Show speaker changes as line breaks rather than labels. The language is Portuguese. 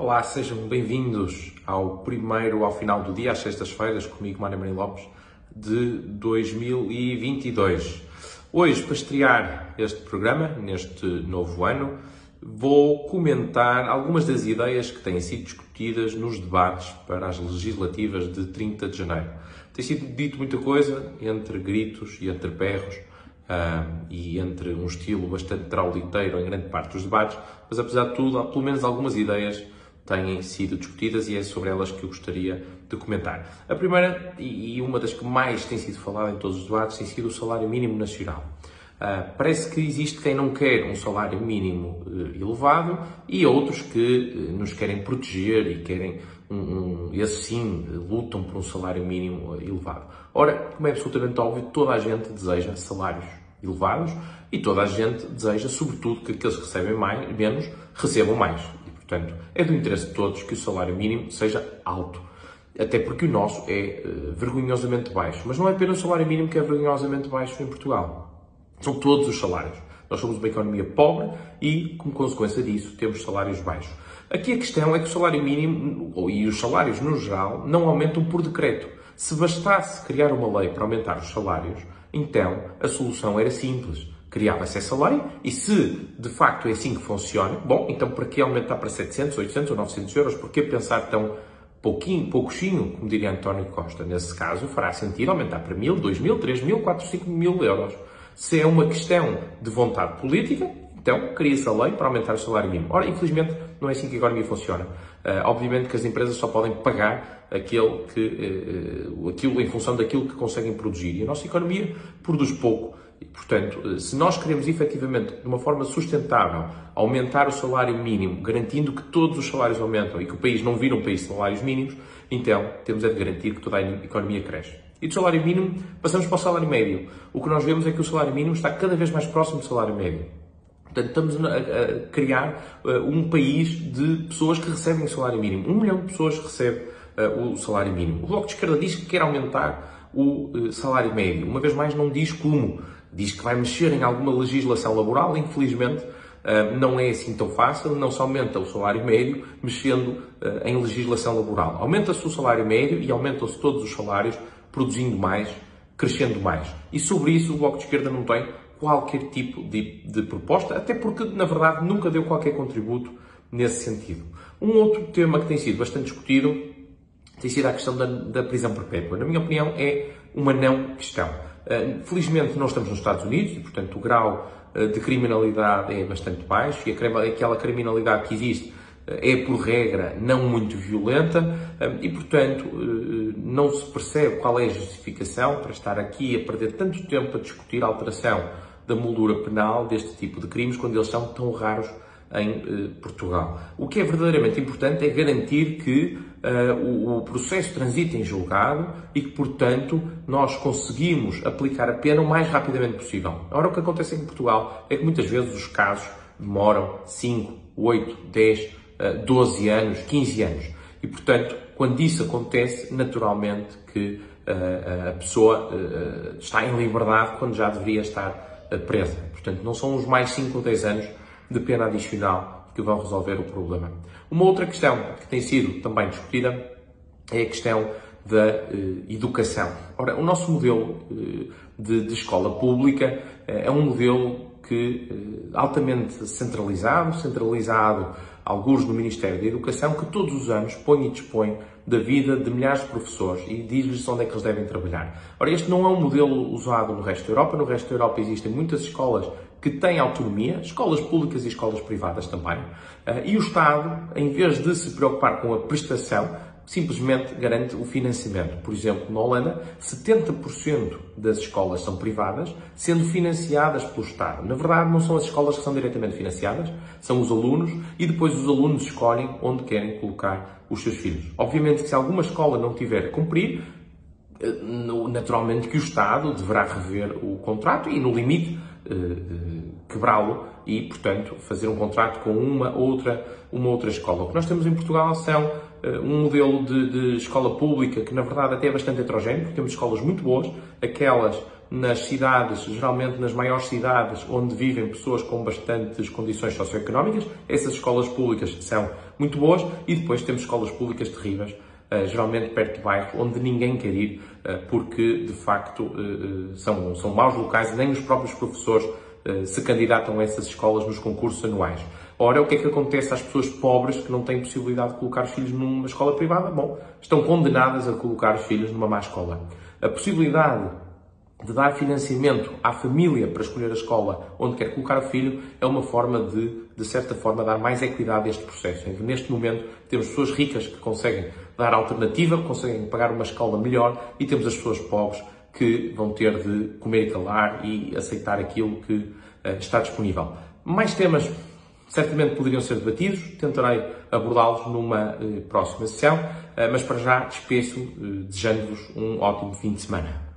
Olá, sejam bem-vindos ao primeiro, ao final do dia, às sextas-feiras, comigo, Mário Maria Lopes, de 2022. Hoje, para estrear este programa, neste novo ano, vou comentar algumas das ideias que têm sido discutidas nos debates para as legislativas de 30 de janeiro. Tem sido dito muita coisa, entre gritos e entre berros, Uh, e entre um estilo bastante trauliteiro em grande parte dos debates, mas apesar de tudo, há pelo menos algumas ideias têm sido discutidas e é sobre elas que eu gostaria de comentar. A primeira, e uma das que mais tem sido falada em todos os debates, tem sido o salário mínimo nacional. Uh, parece que existe quem não quer um salário mínimo uh, elevado e outros que uh, nos querem proteger e querem, um, um, e assim lutam por um salário mínimo elevado. Ora, como é absolutamente óbvio, toda a gente deseja salários elevados e toda a gente deseja, sobretudo, que aqueles que recebem mais, menos recebam mais. Portanto, é do interesse de todos que o salário mínimo seja alto. Até porque o nosso é uh, vergonhosamente baixo. Mas não é apenas o salário mínimo que é vergonhosamente baixo em Portugal. São todos os salários. Nós somos uma economia pobre e, como consequência disso, temos salários baixos. Aqui a questão é que o salário mínimo e os salários no geral não aumentam por decreto. Se bastasse criar uma lei para aumentar os salários, então a solução era simples criava-se essa lei e se de facto é assim que funciona, bom, então para que aumentar para 700, 800 ou 900 euros? Por que pensar tão pouquinho, pouquinho, como diria António Costa? Nesse caso, fará sentido aumentar para 1.000, 2.000, 3.000, 4.000, 5.000 euros. Se é uma questão de vontade política, então cria-se a lei para aumentar o salário mínimo. Ora, infelizmente, não é assim que a economia funciona. Uh, obviamente que as empresas só podem pagar aquele que, uh, aquilo em função daquilo que conseguem produzir. E a nossa economia produz pouco. E, portanto, se nós queremos efetivamente, de uma forma sustentável, aumentar o salário mínimo, garantindo que todos os salários aumentam e que o país não vira um país de salários mínimos, então temos é de garantir que toda a economia cresce. E do salário mínimo, passamos para o salário médio. O que nós vemos é que o salário mínimo está cada vez mais próximo do salário médio. Portanto, estamos a, criar uh, um país de pessoas que recebem o salário mínimo. Um milhão de pessoas recebe uh, o salário mínimo. O Bloco de Esquerda diz que quer aumentar o uh, salário médio. Uma vez mais, não diz como diz que vai mexer em alguma legislação laboral, infelizmente ah, não é assim tão fácil, não se aumenta o salário médio mexendo ah, em legislação laboral. Aumenta-se o salário médio e aumentam-se todos os salários produzindo mais, crescendo mais. E sobre isso o Bloco de Esquerda não tem qualquer tipo de, de proposta, até porque, na verdade, nunca deu qualquer contributo nesse sentido. Um outro tema que tem sido bastante discutido tem sido a questão da, da prisão perpétua. Na minha opinião, é uma não questão. Eh, felizmente não estamos nos Estados Unidos e, portanto, o grau eh, de criminalidade é bastante baixo e aquela criminalidade que existe eh, é, por regra, não muito violenta e, portanto, não se percebe qual é a justificação para estar aqui a perder tanto tempo a discutir a alteração da moldura penal deste tipo de crimes quando eles são tão raros em Portugal. O que é verdadeiramente importante é garantir que uh, o, o, processo transita em julgado e que, portanto, nós conseguimos aplicar a pena o mais rapidamente possível. Ora, o que acontece em Portugal é que muitas vezes os casos demoram 5, 8, 10, uh, 12 anos, 15 anos. E, portanto, quando isso acontece, naturalmente que uh, a pessoa está em liberdade quando já deveria estar presa. Portanto, não são os mais 5 ou 10 anos de pena adicional que vão resolver o problema. Uma outra questão que tem sido também discutida é a questão da eh, educação. Ora, o nosso modelo eh, de, de, escola pública eh, é um modelo que altamente centralizado, centralizado alguns no Ministério da Educação, que todos os anos põe e dispõe da vida de milhares de professores e diz-lhes onde é que eles devem trabalhar. Ora, este não é um modelo usado no resto da Europa. No resto da Europa existem muitas escolas que têm autonomia, escolas públicas e escolas privadas também, eh, e o Estado, em vez de se preocupar com a prestação, simplesmente garante o financiamento. Por exemplo, na Holanda, 70% das escolas são privadas, sendo financiadas pelo Estado. Na verdade, não são as escolas que são diretamente financiadas, são os alunos, e depois os alunos escolhem onde querem colocar os seus filhos. Obviamente que se alguma escola não tiver a cumprir, eh, naturalmente que o Estado deverá rever o contrato e, no limite, quebrá-lo e, portanto, fazer um contrato com uma outra, uma outra escola. O que nós temos em Portugal são eh, um modelo de, de, escola pública que, na verdade, até é bastante heterogéneo, porque temos escolas muito boas, aquelas nas cidades, geralmente nas maiores cidades, onde vivem pessoas com bastantes condições socioeconómicas. Essas escolas públicas são muito boas e depois temos escolas públicas terríveis, eh, geralmente perto de bairros, onde ninguém quer ir, eh, porque de facto eh, são, são maus locais, nem os próprios professores se candidatam a essas escolas nos concursos anuais. Ora, o que é que acontece às pessoas pobres que não têm possibilidade de colocar os filhos numa escola privada? Bom, estão condenadas a colocar os filhos numa má escola. A possibilidade de dar financiamento à família para escolher a escola onde quer colocar o filho é uma forma de, de certa forma, dar mais equidade a este processo. Neste momento temos pessoas ricas que conseguem dar alternativa, conseguem pagar uma escola melhor e temos as pessoas pobres que vão ter de comer e calar e aceitar aquilo que uh, está disponível. Mais temas certamente poderiam ser debatidos, tentarei abordá-los numa uh, próxima sessão, uh, mas para já despeço desejando-vos um ótimo fim de semana.